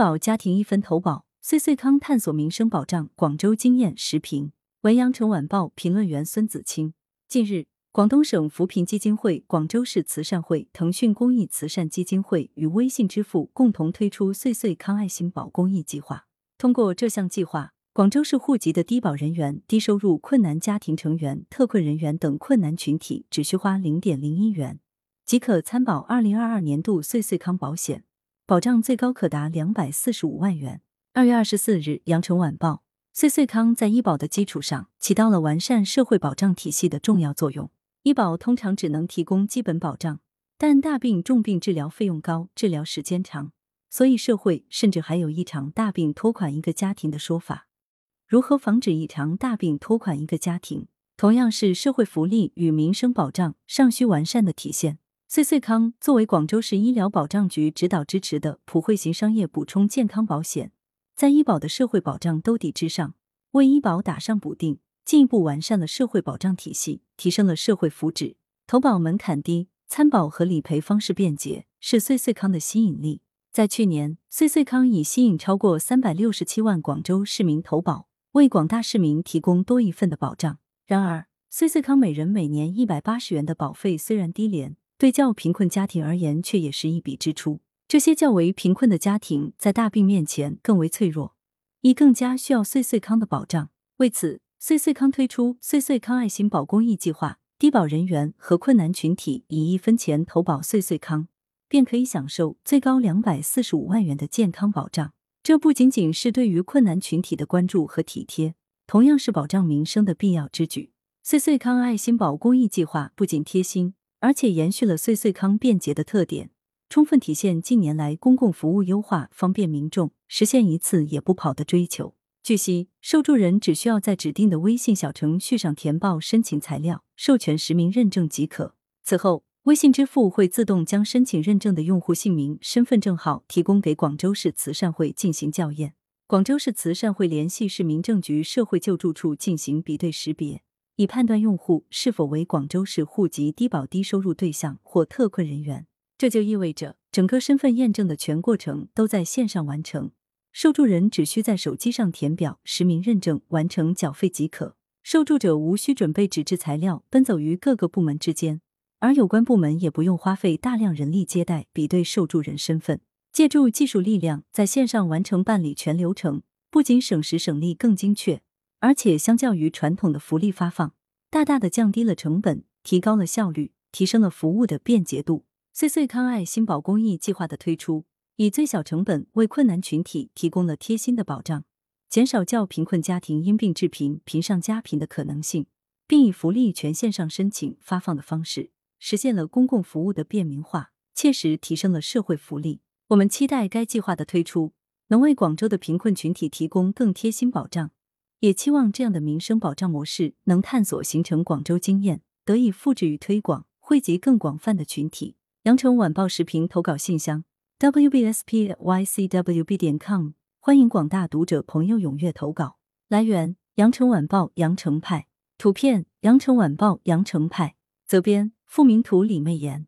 保家庭一分投保，岁岁康探索民生保障广州经验时评。文阳城晚报评论员孙子清。近日，广东省扶贫基金会、广州市慈善会、腾讯公益慈善基金会与微信支付共同推出岁岁康爱心保公益计划。通过这项计划，广州市户籍的低保人员、低收入困难家庭成员、特困人员等困难群体，只需花零点零一元，即可参保二零二二年度岁岁康保险，保障最高可达两百四十五万元。二月二十四日，羊城晚报。岁岁康在医保的基础上，起到了完善社会保障体系的重要作用。医保通常只能提供基本保障，但大病重病治疗费用高，治疗时间长，所以社会甚至还有一场大病拖垮一个家庭的说法。如何防止一场大病拖垮一个家庭，同样是社会福利与民生保障尚需完善的体现。岁岁康作为广州市医疗保障局指导支持的普惠型商业补充健康保险。在医保的社会保障兜底之上，为医保打上补丁，进一步完善了社会保障体系，提升了社会福祉。投保门槛低，参保和理赔方式便捷，是岁岁康的吸引力。在去年，岁岁康已吸引超过三百六十七万广州市民投保，为广大市民提供多一份的保障。然而，岁岁康每人每年一百八十元的保费虽然低廉，对较贫困家庭而言，却也是一笔支出。这些较为贫困的家庭在大病面前更为脆弱，亦更加需要岁岁康的保障。为此，岁岁康推出岁岁康爱心保公益计划，低保人员和困难群体以一分钱投保岁岁康，便可以享受最高两百四十五万元的健康保障。这不仅仅是对于困难群体的关注和体贴，同样是保障民生的必要之举。岁岁康爱心保公益计划不仅贴心，而且延续了岁岁康便捷的特点。充分体现近年来公共服务优化、方便民众、实现一次也不跑的追求。据悉，受助人只需要在指定的微信小程序上填报申请材料，授权实名认证即可。此后，微信支付会自动将申请认证的用户姓名、身份证号提供给广州市慈善会进行校验。广州市慈善会联系市民政局社会救助处进行比对识别，以判断用户是否为广州市户籍低保低收入对象或特困人员。这就意味着，整个身份验证的全过程都在线上完成，受助人只需在手机上填表实名认证，完成缴费即可。受助者无需准备纸质材料，奔走于各个部门之间，而有关部门也不用花费大量人力接待、比对受助人身份，借助技术力量在线上完成办理全流程，不仅省时省力、更精确，而且相较于传统的福利发放，大大的降低了成本，提高了效率，提升了服务的便捷度。岁岁康爱心保公益计划的推出，以最小成本为困难群体提供了贴心的保障，减少较贫困家庭因病致贫、贫上加贫的可能性，并以福利全线上申请发放的方式，实现了公共服务的便民化，切实提升了社会福利。我们期待该计划的推出，能为广州的贫困群体提供更贴心保障，也期望这样的民生保障模式能探索形成广州经验，得以复制与推广，惠及更广泛的群体。羊城晚报时评投稿信箱：wbspycwb 点 com，欢迎广大读者朋友踊跃投稿。来源：羊城晚报羊城派，图片：羊城晚报羊城派，责编：付明图李媚妍。